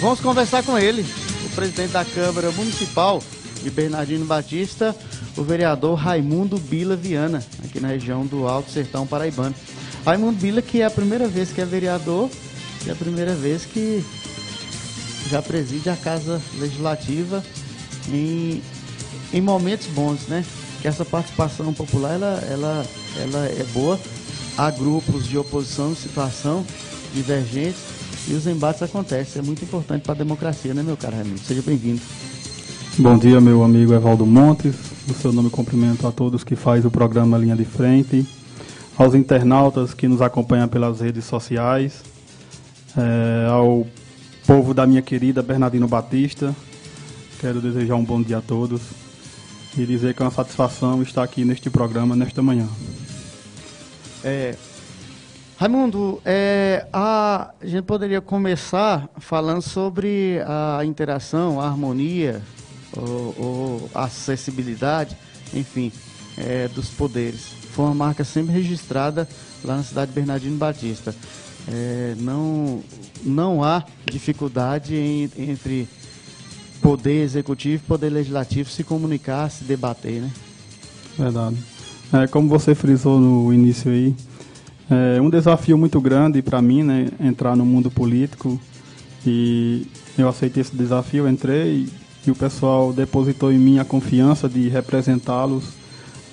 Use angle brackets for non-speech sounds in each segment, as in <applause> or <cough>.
Vamos conversar com ele, o presidente da Câmara Municipal de Bernardino Batista, o vereador Raimundo Bila Viana, aqui na região do Alto Sertão Paraibano. Raimundo Bila, que é a primeira vez que é vereador, que é a primeira vez que já preside a Casa Legislativa em, em momentos bons, né? Que essa participação popular, ela, ela, ela é boa. Há grupos de oposição, situação divergentes, e os embates acontecem. É muito importante para a democracia, né, meu caro Raimundo? Seja bem-vindo. Bom dia, meu amigo Evaldo Montes. No seu nome, cumprimento a todos que faz o programa Linha de Frente, aos internautas que nos acompanham pelas redes sociais, é, ao povo da minha querida Bernardino Batista. Quero desejar um bom dia a todos e dizer que é uma satisfação estar aqui neste programa nesta manhã. É, Raimundo, é, a, a, gente poderia começar falando sobre a interação, a harmonia, a acessibilidade, enfim, é, dos poderes. Foi uma marca sempre registrada lá na cidade de Bernardino Batista. É, não, não há dificuldade em, entre poder executivo e poder legislativo se comunicar, se debater, né? Verdade. É, como você frisou no início aí, é um desafio muito grande para mim, né, entrar no mundo político. E eu aceitei esse desafio, entrei e o pessoal depositou em mim a confiança de representá-los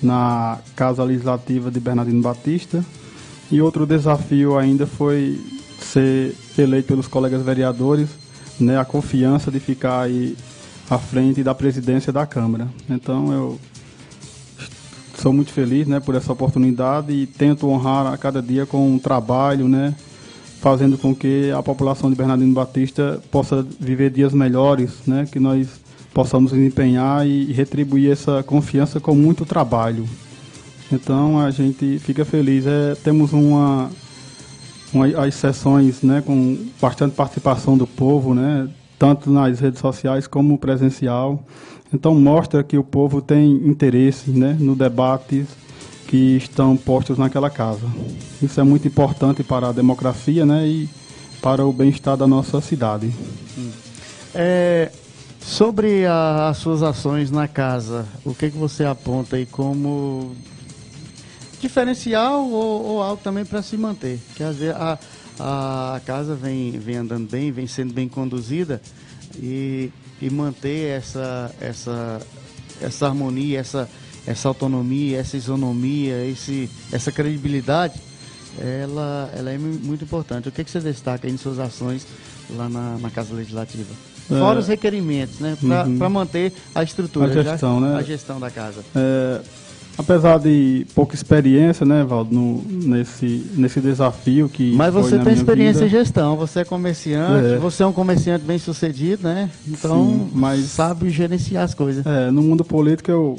na Casa Legislativa de Bernardino Batista. E outro desafio ainda foi ser eleito pelos colegas vereadores, né, a confiança de ficar aí à frente da presidência da Câmara. Então eu sou muito feliz né, por essa oportunidade e tento honrar a cada dia com um trabalho, né, fazendo com que a população de Bernardino Batista possa viver dias melhores, né, que nós possamos empenhar e retribuir essa confiança com muito trabalho. Então a gente fica feliz. É, temos uma, uma, as sessões né, com bastante participação do povo, né, tanto nas redes sociais como presencial. Então mostra que o povo tem interesse né, no debates que estão postos naquela casa. Isso é muito importante para a democracia né, e para o bem-estar da nossa cidade. É, sobre a, as suas ações na casa, o que, que você aponta aí como diferencial ou, ou algo também para se manter? Que às vezes a, a casa vem, vem andando bem, vem sendo bem conduzida e e manter essa, essa, essa harmonia, essa, essa autonomia, essa isonomia, esse, essa credibilidade, ela, ela é muito importante. O que, é que você destaca em suas ações lá na, na Casa Legislativa? É, Fora os requerimentos, né? Para uhum. manter a estrutura, a gestão, já, né? a gestão da casa. É, Apesar de pouca experiência, né, Valdo, no, nesse, nesse desafio que. Mas você tem experiência vida. em gestão, você é comerciante, é. você é um comerciante bem sucedido, né? Então, Sim, mas, sabe gerenciar as coisas. É, no mundo político eu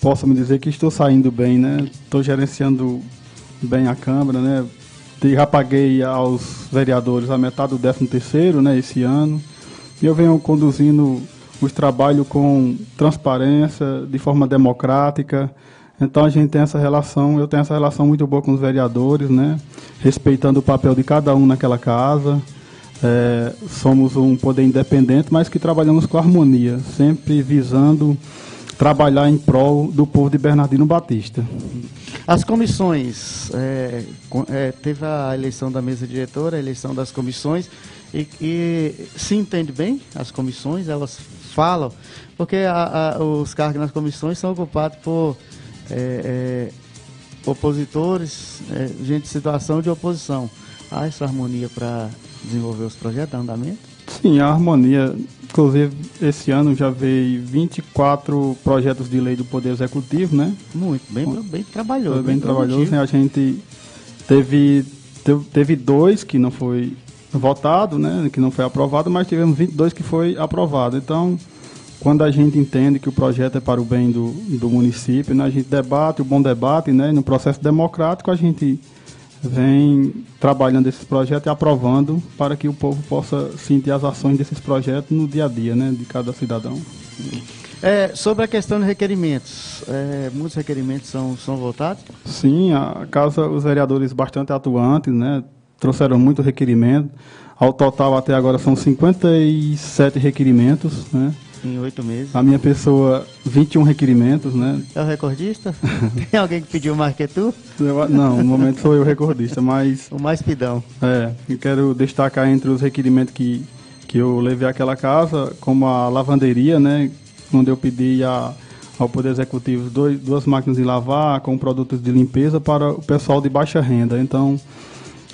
posso me dizer que estou saindo bem, né? Estou gerenciando bem a Câmara, né? Já paguei aos vereadores a metade do 13 terceiro, né, esse ano. E eu venho conduzindo os com transparência, de forma democrática. Então a gente tem essa relação, eu tenho essa relação muito boa com os vereadores, né? respeitando o papel de cada um naquela casa. É, somos um poder independente, mas que trabalhamos com harmonia, sempre visando trabalhar em prol do povo de Bernardino Batista. As comissões, é, é, teve a eleição da mesa diretora, a eleição das comissões, e, e se entende bem as comissões, elas falam, porque a, a, os cargos nas comissões são ocupados por é, é, opositores, é, gente de situação de oposição. Há essa harmonia para desenvolver os projetos, andamento? Sim, a harmonia. Inclusive, esse ano já veio 24 projetos de lei do Poder Executivo, né? Muito, bem, bem trabalhoso. Foi bem, bem trabalhoso, né? A gente teve, teve dois que não foi votado, né, que não foi aprovado, mas tivemos 22 que foi aprovado. Então, quando a gente entende que o projeto é para o bem do, do município, né, a gente debate, o bom debate, né, no processo democrático a gente vem trabalhando esse projeto e aprovando para que o povo possa sentir as ações desses projetos no dia a dia, né, de cada cidadão. É, sobre a questão de requerimentos, é, muitos requerimentos são, são votados? Sim, a casa, os vereadores bastante atuantes, né, trouxeram muito requerimento. Ao total, até agora, são 57 requerimentos, né? Em oito meses. A minha pessoa, 21 requerimentos, né? É o recordista? <laughs> Tem alguém que pediu mais que tu? Eu, não, no momento sou eu o recordista, mas... O mais pidão. É, eu quero destacar entre os requerimentos que, que eu levei àquela casa, como a lavanderia, né? Onde eu pedi a, ao Poder Executivo dois, duas máquinas de lavar com produtos de limpeza para o pessoal de baixa renda. Então,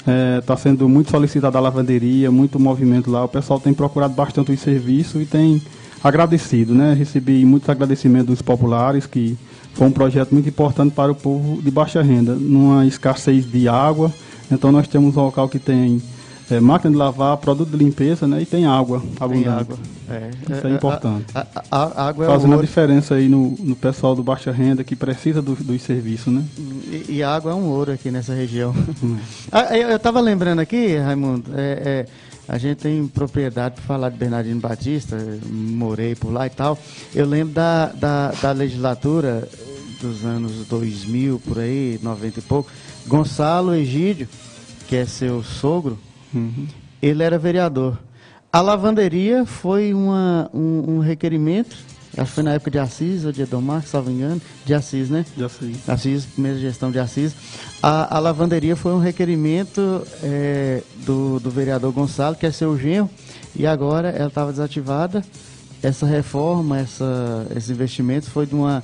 Está é, tá sendo muito solicitada a lavanderia, muito movimento lá. O pessoal tem procurado bastante o serviço e tem agradecido, né? Recebi muitos agradecimentos dos populares, que foi um projeto muito importante para o povo de baixa renda, numa escassez de água. Então nós temos um local que tem é, máquina de lavar, produto de limpeza, né? E tem água abundante. Tem água. É, Isso é, é importante. A, a, a água é Fazendo a diferença aí no, no pessoal do baixa renda que precisa do, dos serviços, né? E, e, a água é um ouro aqui nessa região. Hum. <laughs> ah, eu estava lembrando aqui, Raimundo, é, é, a gente tem propriedade para falar de Bernardino Batista, morei por lá e tal. Eu lembro da, da, da legislatura dos anos 2000, por aí, 90 e pouco. Gonçalo Egídio, que é seu sogro, uhum. ele era vereador. A lavanderia foi uma, um, um, requerimento, acho que foi na época de Assis ou de Edomar, se não me engano, de Assis, né? De Assis. Assis, primeira gestão de Assis. A, a lavanderia foi um requerimento é, do, do vereador Gonçalo, que é seu genro, e agora ela estava desativada. Essa reforma, essa, esses investimentos foi de uma,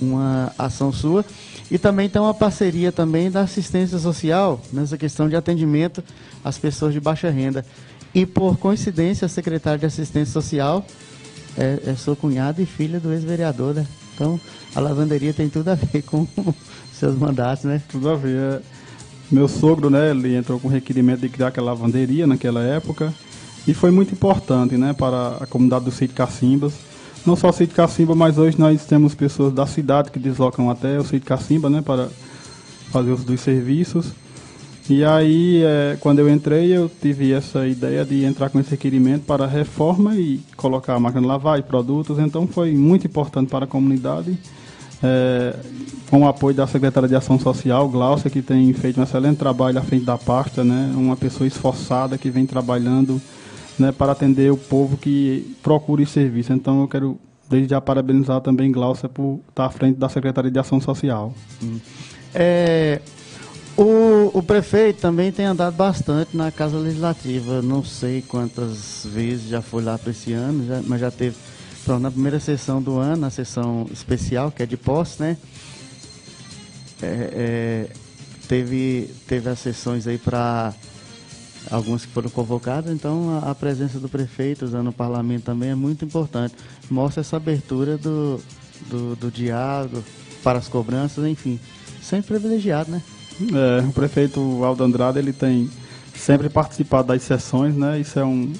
uma ação sua. E também tem uma parceria também da assistência social nessa questão de atendimento às pessoas de baixa renda. E por coincidência, a secretária de assistência social é, é sua cunhada e filha do ex-vereador, né? Então, a lavanderia tem tudo a ver com <laughs> seus mandatos, né? Tudo a ver. É. Meu sogro, né, ele entrou com requerimento de criar aquela lavanderia naquela época e foi muito importante, né, para a comunidade do sítio Cacimbas. Não só o sítio Cacimba, mas hoje nós temos pessoas da cidade que deslocam até o sítio Cacimba, né, para fazer os dos serviços. E aí, é, quando eu entrei, eu tive essa ideia de entrar com esse requerimento para reforma e colocar a máquina de lavar e produtos. Então, foi muito importante para a comunidade. É, com o apoio da Secretaria de Ação Social, Glaucia, que tem feito um excelente trabalho à frente da pasta, né? uma pessoa esforçada que vem trabalhando né, para atender o povo que procura esse serviço. Então, eu quero desde já parabenizar também Glaucia por estar à frente da Secretaria de Ação Social. Hum. É, o, o, prefeito também tem andado bastante na Casa Legislativa. Não sei quantas vezes já foi lá para esse ano, já, mas já teve na primeira sessão do ano, na sessão especial, que é de posse, né? É, é, teve, teve as sessões aí para alguns que foram convocados, então a, a, presença do prefeito usando o parlamento também é muito importante. Mostra essa abertura do, do, do diálogo para as cobranças, enfim. Sempre privilegiado, né? É, o prefeito Aldo Andrade ele tem sempre participado das sessões, né? Isso é um,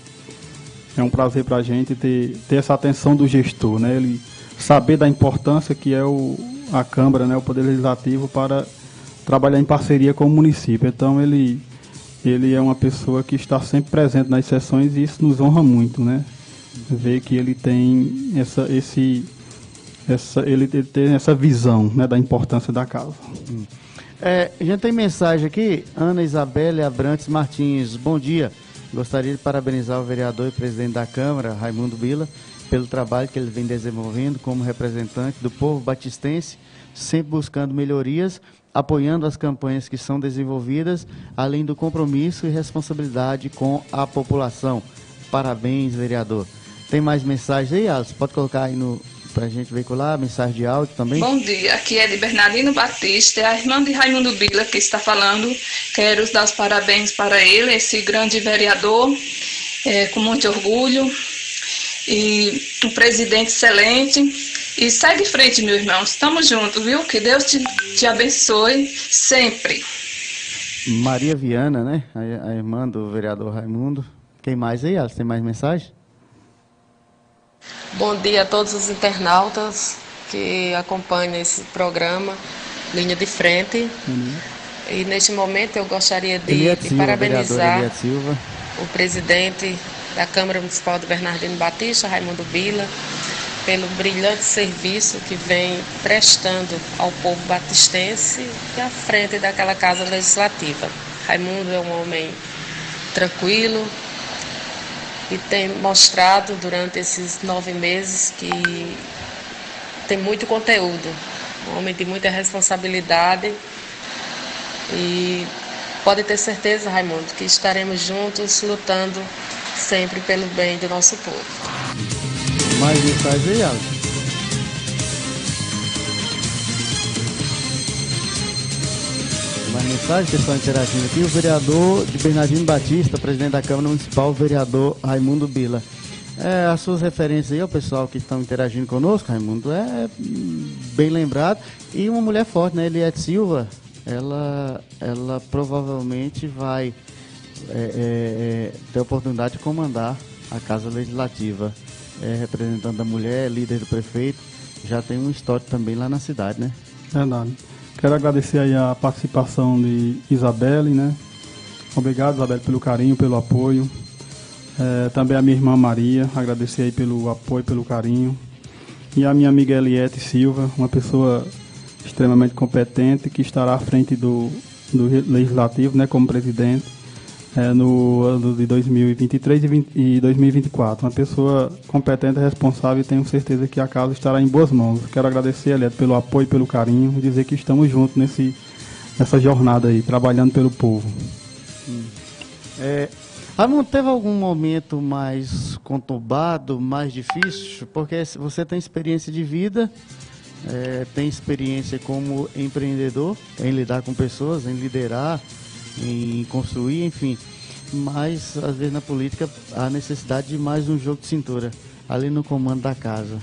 é um prazer para a gente ter, ter essa atenção do gestor, né? Ele saber da importância que é o, a Câmara, né? O Poder Legislativo para trabalhar em parceria com o município. Então ele ele é uma pessoa que está sempre presente nas sessões e isso nos honra muito, né? Ver que ele tem essa esse essa ele, tem essa visão, né, da importância da casa. É, a gente tem mensagem aqui, Ana Isabelle Abrantes Martins, bom dia. Gostaria de parabenizar o vereador e presidente da Câmara, Raimundo Bila, pelo trabalho que ele vem desenvolvendo como representante do povo batistense, sempre buscando melhorias, apoiando as campanhas que são desenvolvidas, além do compromisso e responsabilidade com a população. Parabéns, vereador. Tem mais mensagens aí, Alice? Pode colocar aí no, para a gente veicular, mensagem de áudio também. Bom dia, aqui é de Bernardino Batista, é a irmã de Raimundo Bila que está falando. Quero dar os parabéns para ele, esse grande vereador, é, com muito orgulho, e um presidente excelente. E segue em frente, meu irmão, estamos juntos, viu? Que Deus te, te abençoe sempre. Maria Viana, né? A, a irmã do vereador Raimundo. Quem mais aí, Alice? Tem mais mensagem? Bom dia a todos os internautas que acompanham esse programa Linha de Frente. Uhum. E neste momento eu gostaria de, de parabenizar o presidente da Câmara Municipal de Bernardino Batista, Raimundo Bila, pelo brilhante serviço que vem prestando ao povo batistense e à frente daquela casa legislativa. Raimundo é um homem tranquilo, e tem mostrado durante esses nove meses que tem muito conteúdo, um homem de muita responsabilidade e pode ter certeza, Raimundo, que estaremos juntos lutando sempre pelo bem do nosso povo. Mais. Mais mensagem, pessoal interagindo aqui. O vereador de Bernardino Batista, presidente da Câmara Municipal, o vereador Raimundo Bila. É, as suas referências aí, o pessoal que estão interagindo conosco, Raimundo, é bem lembrado. E uma mulher forte, né? Eliette Silva, ela, ela provavelmente vai é, é, é, ter a oportunidade de comandar a Casa Legislativa. É representante da mulher, líder do prefeito, já tem um histórico também lá na cidade, né? Verdade. Quero agradecer aí a participação de Isabelle, né? Obrigado, Isabelle, pelo carinho, pelo apoio. É, também a minha irmã Maria, agradecer aí pelo apoio, pelo carinho. E a minha amiga Eliette Silva, uma pessoa extremamente competente que estará à frente do, do Legislativo, né, como presidente, é, no ano de 2023 e, 20, e 2024. Uma pessoa competente, responsável e tenho certeza que a casa estará em boas mãos. Quero agradecer, Eliette, pelo apoio, pelo carinho e dizer que estamos juntos nesse, nessa jornada aí, trabalhando pelo povo. É, Raimundo, teve algum momento mais conturbado, mais difícil? Porque você tem experiência de vida, é, tem experiência como empreendedor, em lidar com pessoas, em liderar, em construir, enfim. Mas, às vezes, na política, há necessidade de mais um jogo de cintura, ali no comando da casa.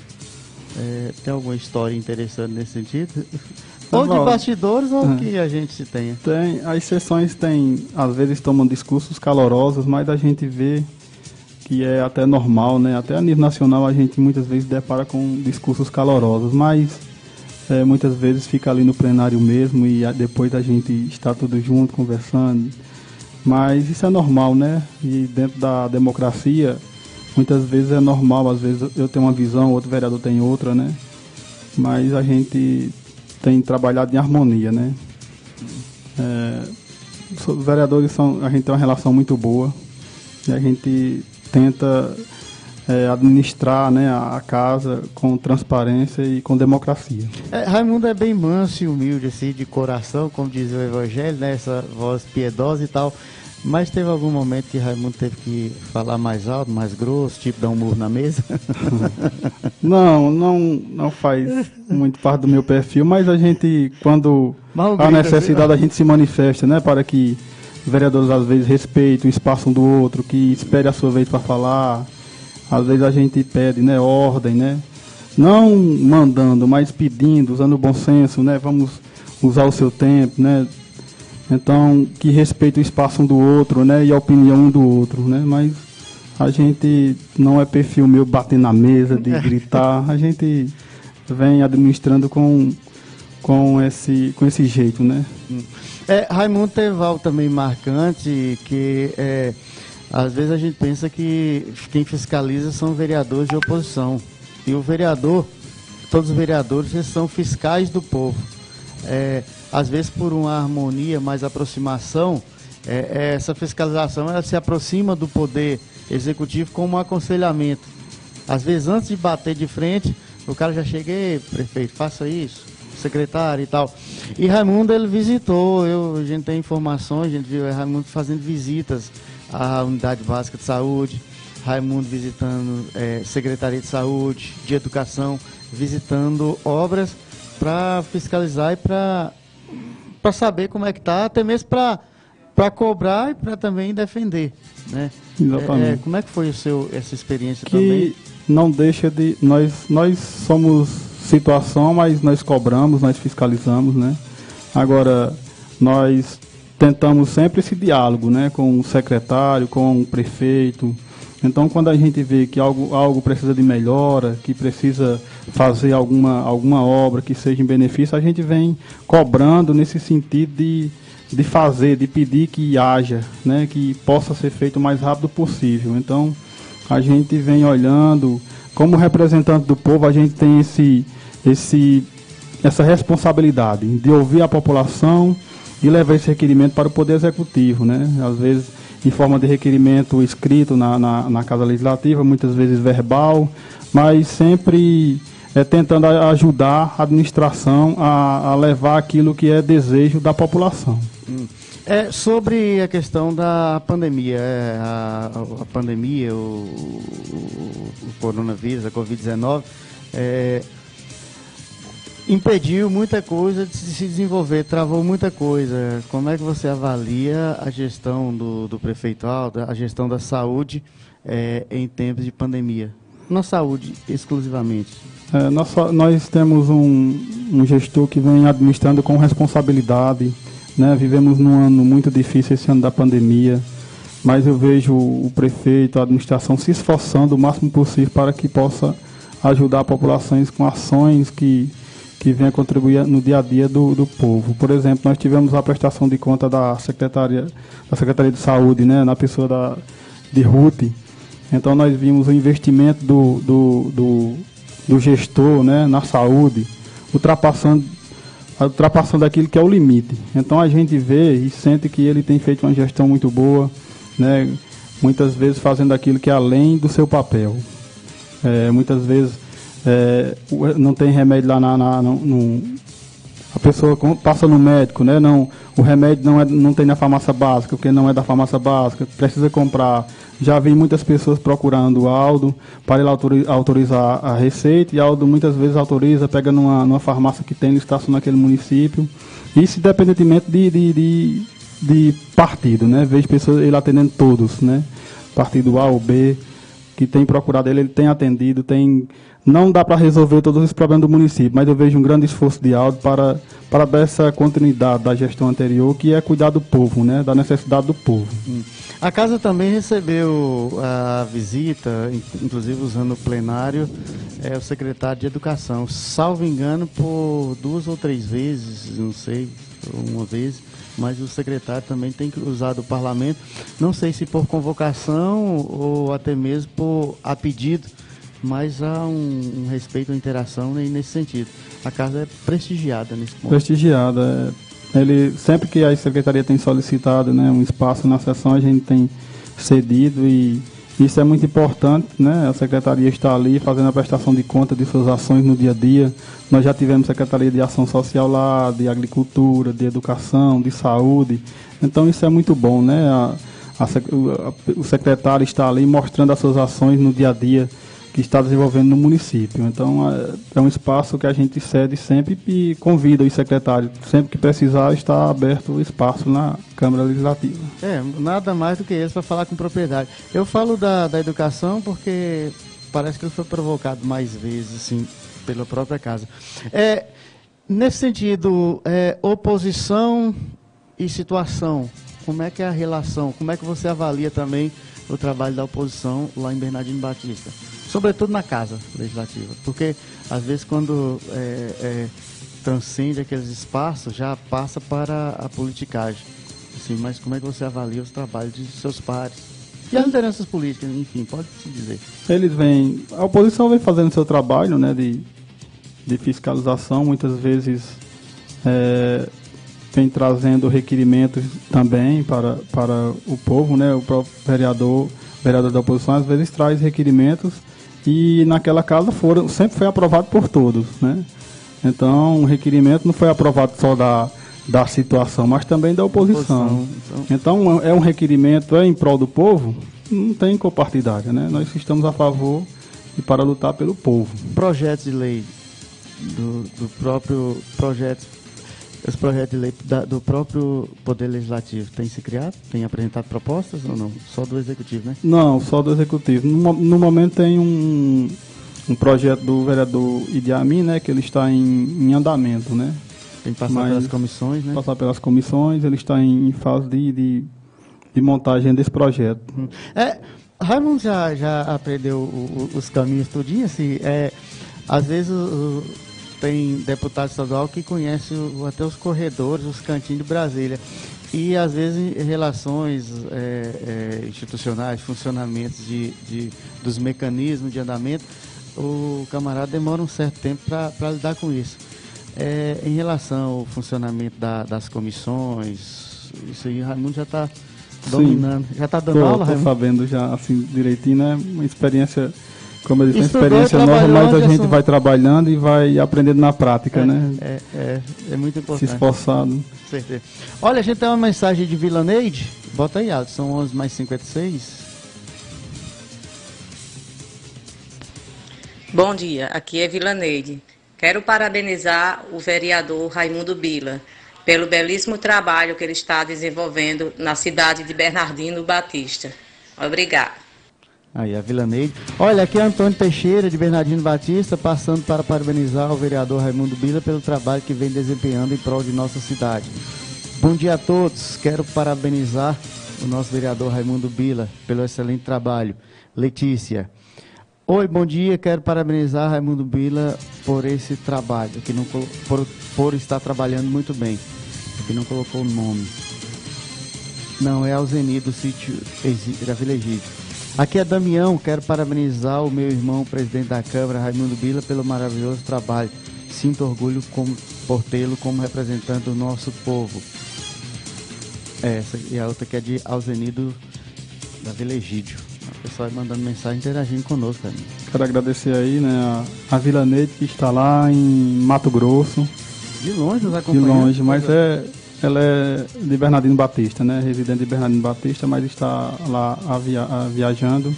É, tem alguma história interessante nesse sentido? <laughs> Ou de bastidores ou é. que a gente se tenha. Tem, as sessões têm, às vezes tomam discursos calorosos, mas a gente vê que é até normal, né? Até a nível nacional a gente muitas vezes depara com discursos calorosos, mas é, muitas vezes fica ali no plenário mesmo e depois a gente está tudo junto conversando. Mas isso é normal, né? E dentro da democracia, muitas vezes é normal, às vezes eu tenho uma visão, outro vereador tem outra, né? Mas a gente tem trabalhado em harmonia, né? É, os vereadores são, a gente tem uma relação muito boa e a gente tenta é, administrar né, a, casa com transparência e com democracia. É, Raimundo é bem manso e humilde, assim, de coração, como diz o Evangelho, né, essa voz piedosa e tal. Mas teve algum momento que Raimundo teve que falar mais alto, mais grosso, tipo dar um murro na mesa? <laughs> não, não, não faz muito parte do meu perfil, mas a gente, quando há necessidade, a gente se manifesta, né? Para que vereadores às vezes respeitem o espaço um do outro, que espere a sua vez para falar. Às vezes a gente pede, né, ordem, né? Não mandando, mas pedindo, usando o bom senso, né? Vamos usar o seu tempo, né? Então, que respeita o espaço um do outro, né? E a opinião um do outro, né? Mas a gente não é perfil meu bater na mesa, de <laughs> gritar. A gente vem administrando com, com, esse, com esse jeito, né? É, Raimundo Teval também marcante, que é, às vezes a gente pensa que quem fiscaliza são vereadores de oposição. E o vereador, todos os vereadores, eles são fiscais do povo. É, às vezes por uma harmonia, mais aproximação, é, é, essa fiscalização ela se aproxima do poder executivo como um aconselhamento. Às vezes antes de bater de frente, o cara já chega, prefeito, faça isso, secretário e tal. E Raimundo ele visitou, eu, a gente tem informações, a gente viu Raimundo fazendo visitas à unidade básica de saúde, Raimundo visitando é, Secretaria de Saúde, de Educação, visitando obras para fiscalizar e para saber como é que tá, até mesmo para cobrar e para também defender, né? Exatamente. É, como é que foi o seu essa experiência que também? não deixa de nós nós somos situação, mas nós cobramos, nós fiscalizamos, né? Agora nós tentamos sempre esse diálogo, né, com o secretário, com o prefeito, então, quando a gente vê que algo, algo precisa de melhora, que precisa fazer alguma, alguma obra que seja em benefício, a gente vem cobrando nesse sentido de, de fazer, de pedir que haja, né, que possa ser feito o mais rápido possível. Então, a gente vem olhando, como representante do povo, a gente tem esse, esse, essa responsabilidade de ouvir a população e levar esse requerimento para o Poder Executivo. Né? Às vezes em forma de requerimento escrito na, na, na Casa Legislativa, muitas vezes verbal, mas sempre é, tentando ajudar a administração a, a, levar aquilo que é desejo da população. Hum. É, sobre a questão da pandemia, é, a, a, pandemia, o, o, o, coronavírus, a Covid-19, é, impediu muita coisa de se desenvolver, travou muita coisa. Como é que você avalia a gestão do, do prefeito Aldo, a gestão da saúde é, em tempos de pandemia? Na saúde, exclusivamente. É, nós, nós, temos um, um, gestor que vem administrando com responsabilidade. Né? Vivemos num ano muito difícil, esse ano da pandemia, mas eu vejo o prefeito, a administração se esforçando o máximo possível para que possa ajudar populações com ações que, que venham contribuir no dia a dia do, do povo. Por exemplo, nós tivemos a prestação de conta da Secretaria, da Secretaria de Saúde, né? na pessoa da, de Ruth. Então nós vimos o investimento do, do, do do gestor né, na saúde, ultrapassando, ultrapassando aquilo que é o limite. Então a gente vê e sente que ele tem feito uma gestão muito boa, né, muitas vezes fazendo aquilo que é além do seu papel. É, muitas vezes é, não tem remédio lá na, na no, no, a pessoa passa no médico, né? Não, o remédio não, é, não tem na farmácia básica, porque não é da farmácia básica, precisa comprar. Já vi muitas pessoas procurando o Aldo para ele autorizar a receita, e Aldo muitas vezes autoriza, pega numa, numa farmácia que tem licitação naquele município. Isso independentemente de, de, de, de partido, né? Vejo pessoas ele atendendo todos, né? Partido A ou B, que tem procurado ele, ele tem atendido, tem não dá para resolver todos os problemas do município, mas eu vejo um grande esforço de Aldo para, para dar essa continuidade da gestão anterior, que é cuidar do povo, né, da necessidade do povo. Hum. A casa também recebeu a visita, inclusive usando o plenário, é, o secretário de Educação. Salvo engano, por duas ou três vezes, não sei, uma vez, mas o secretário também tem usado o parlamento, não sei se por convocação ou até mesmo por a pedido mas há um, um respeito, uma interação nesse sentido. A casa é prestigiada nesse ponto. Prestigiada. É. Ele, sempre que a secretaria tem solicitado né, um espaço na sessão, a gente tem cedido e isso é muito importante, né? A secretaria está ali fazendo a prestação de conta de suas ações no dia a dia. Nós já tivemos secretaria de ação social lá, de agricultura, de educação, de saúde. Então isso é muito bom, né? A, a, o secretário está ali mostrando as suas ações no dia a dia que está desenvolvendo no município. Então é, é um espaço que a gente cede sempre e convida os secretários, sempre que precisar, está aberto o espaço na Câmara Legislativa. É, nada mais do que eles para falar com propriedade. Eu falo da, da educação porque parece que ele foi provocado mais vezes, assim, pela própria casa. É, nesse sentido, é, oposição e situação, como é que é a relação? Como é que você avalia também o trabalho da oposição lá em Bernardino Batista? Sobretudo na casa legislativa, porque às vezes quando é, é, transcende aqueles espaços já passa para a politicagem. Assim, mas como é que você avalia os trabalhos de seus pares? E as lideranças políticas, enfim, pode se dizer. Eles vêm, a oposição vem fazendo seu trabalho, né, de, de fiscalização, muitas vezes é, vem trazendo requerimentos também para, para o povo, né, o próprio vereador, vereador da oposição às vezes traz requerimentos e naquela casa foram, sempre foi aprovado por todos, né? Então, o requerimento não foi aprovado só da, da situação, mas também da oposição. oposição então. então, é um requerimento é em prol do povo, não tem copartidária, né? Nós estamos a favor e para lutar pelo povo. Projetos de lei do, do próprio projeto os projetos de lei da, do próprio Poder Legislativo têm se criado? Tem apresentado propostas ou não? Só do Executivo, né? Não, só do Executivo. No, no momento tem um, um projeto do vereador Idi Amin, né, que ele está em, em andamento, né? Tem que passar Mas, pelas comissões, né? Passar pelas comissões, ele está em, em fase de, de, de, montagem desse projeto. É, Raimundo já, já aprendeu o, o, os caminhos tudinho, assim, é, às vezes o, tem deputado estadual que conhece até os corredores, os cantinhos de Brasília. E às vezes relações é, é, institucionais, funcionamentos de, de, dos mecanismos de andamento, o camarada demora um certo tempo para lidar com isso. É, em relação ao funcionamento da, das comissões, isso aí Raimundo já está dominando. Já está dando tô, aula, Estou sabendo já, assim, direitinho, né? Uma experiência, como eu disse, uma experiência nova, mas a gente vai trabalhando e vai aprendendo na prática, é, né? É, é, é muito importante. Se esforçado. Certeza. Olha, a gente tem uma mensagem de Vilaneide. Bota aí, Aldo, são 11 mais 56. Bom dia, aqui é Vilaneide. Quero parabenizar o vereador Raimundo Bila pelo belíssimo trabalho que ele está desenvolvendo na cidade de Bernardino Batista. Obrigada. Aí, a Vila Neide. Olha, aqui é Antônio Teixeira, de Bernardino Batista, passando para parabenizar o vereador Raimundo Bila pelo trabalho que vem desempenhando em prol de nossa cidade. Bom dia a todos. Quero parabenizar o nosso vereador Raimundo Bila pelo excelente trabalho. Letícia. Oi, bom dia. Quero parabenizar Raimundo Bila por esse trabalho, que não, por, por estar trabalhando muito bem. Que não colocou o nome. Não, é Alzeni do sítio da Vila Egídio. Aqui é Damião, quero parabenizar o meu irmão, o presidente da Câmara, Raimundo Bila, pelo maravilhoso trabalho. Sinto orgulho como, por tê-lo como representante do nosso povo. É, essa e a outra que é de Alzenido da Vila Egídio pessoal mandando mensagem, interagindo conosco. Também. Quero agradecer aí, né, a, a Vila Neide que está lá em Mato Grosso. De longe nos acompanhando. De longe, mas é, ela é de Bernardino Batista, né? Residente de Bernardino Batista, mas está lá a via, a viajando.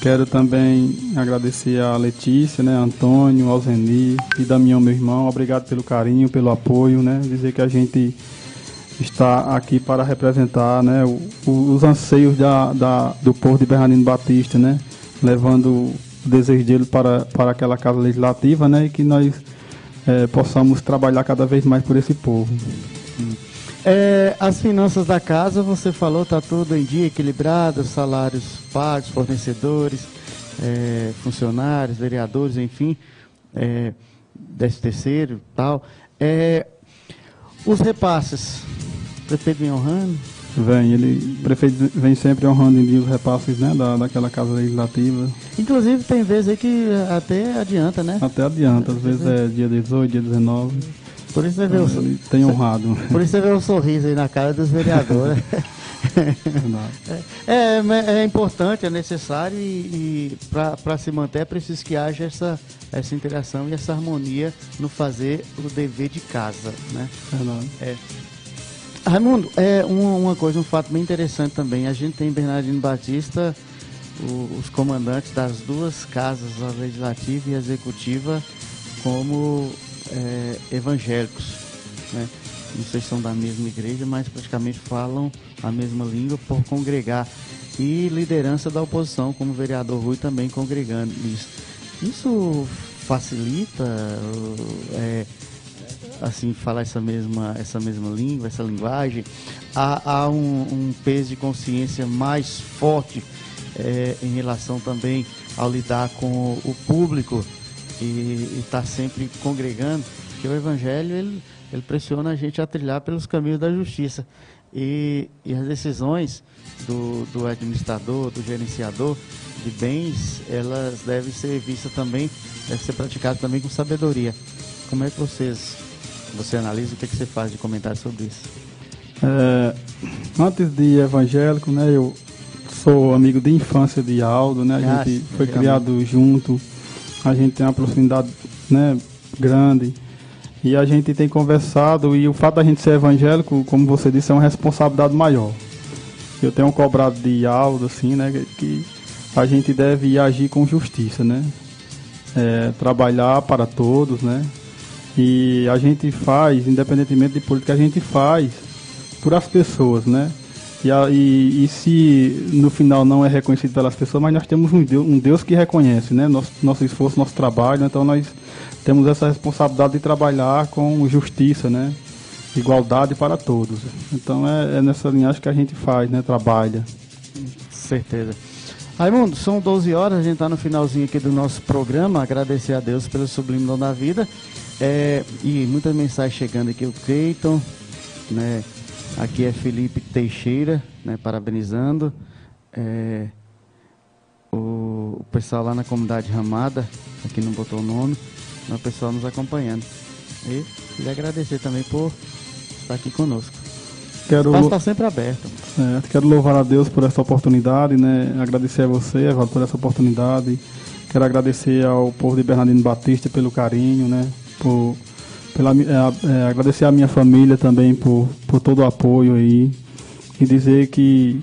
Quero também agradecer a Letícia, né, Antônio, Alzeni e Damião, meu irmão. Obrigado pelo carinho, pelo apoio, né? Dizer que a gente está aqui para representar né, o, o, os anseios da, da, do povo de Bernardino Batista, né, levando o desejo dele para, para aquela casa legislativa né, e que nós é, possamos trabalhar cada vez mais por esse povo. É, as finanças da casa, você falou, está tudo em dia, equilibrado, salários pagos, fornecedores, é, funcionários, vereadores, enfim, é, décimo terceiro tal. É, os repasses, prefeito vem honrando? Vem, ele, o prefeito vem sempre honrando em dia os repasses né, da, daquela casa legislativa. Inclusive tem vezes aí que até adianta, né? Até adianta, às vezes é dia 18, dia 19. Por isso você vê o, tem honrado. Por isso você vê o sorriso aí na cara dos vereadores. <laughs> é, é, é, importante, é necessário e, e para se manter é preciso que haja essa, essa interação e essa harmonia no fazer o dever de casa, né? É. Raimundo, é uma, uma, coisa, um fato bem interessante também. A gente tem em Bernardino Batista o, os comandantes das duas casas, a legislativa e a executiva, como é, evangélicos. Né? Não sei se são da mesma igreja, mas praticamente falam a mesma língua por congregar. E liderança da oposição, como o vereador Rui também congregando isso. Isso facilita é, assim falar essa mesma essa mesma língua essa linguagem há, há um, um, peso de consciência mais forte é, em relação também ao lidar com o público e estar tá sempre congregando que o evangelho ele, ele pressiona a gente a trilhar pelos caminhos da justiça. E, e as decisões do, do administrador do gerenciador de bens elas devem ser vistas também deve ser praticadas também com sabedoria. Como é que vocês você analisa, o que, é que você faz de comentário sobre isso? É, antes de evangélico, né, eu sou amigo de infância de Aldo, né, a ah, gente foi criado junto, a gente tem uma proximidade né, grande e a gente tem conversado e o fato da gente ser evangélico, como você disse, é uma responsabilidade maior. Eu tenho cobrado de Aldo, assim, né, que a gente deve agir com justiça, né, é, trabalhar para todos, né, e a gente faz, independentemente de política, a gente faz por as pessoas, né? E, e, e, se no final não é reconhecido pelas pessoas, mas nós temos um Deus, um Deus que reconhece, né? Nosso, nosso esforço, nosso trabalho, então nós temos essa responsabilidade de trabalhar com justiça, né? Igualdade para todos. Então é, é nessa linhagem que a gente faz, né? Trabalha. Certeza. Raimundo, são 12 horas, a gente está no finalzinho aqui do nosso programa. Agradecer a Deus pelo sublime dom da vida. É, e muitas mensagens chegando aqui, o Cleiton, né? Aqui é Felipe Teixeira, né? Parabenizando. É, o, o, pessoal lá na comunidade Ramada, aqui não botou o nome, mas o pessoal nos acompanhando. E queria agradecer também por estar aqui conosco. Quero, o espaço está sempre aberto. É, quero louvar a Deus por essa oportunidade, né? Agradecer a você, Evaldo, por essa oportunidade. Quero agradecer ao povo de Bernardino Batista pelo carinho, né? Por, pela, é, é, agradecer à minha família também por, por todo o apoio aí. E dizer que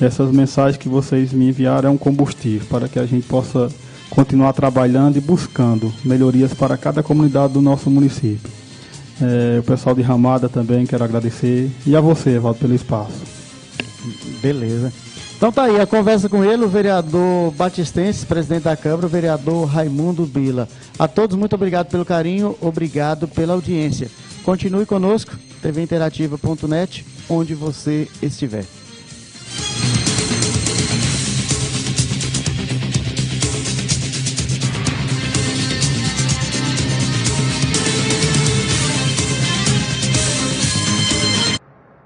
essas mensagens que vocês me enviaram é um combustível para que a gente possa continuar trabalhando e buscando melhorias para cada comunidade do nosso município. É, o pessoal de Ramada também quero agradecer. E a você, Evaldo, pelo espaço. Beleza. Então tá aí, a conversa com ele, o vereador Batistense, presidente da Câmara, o vereador Raimundo Bila. A todos, muito obrigado pelo carinho, obrigado pela audiência. Continue conosco, tvinterativa.net, onde você estiver.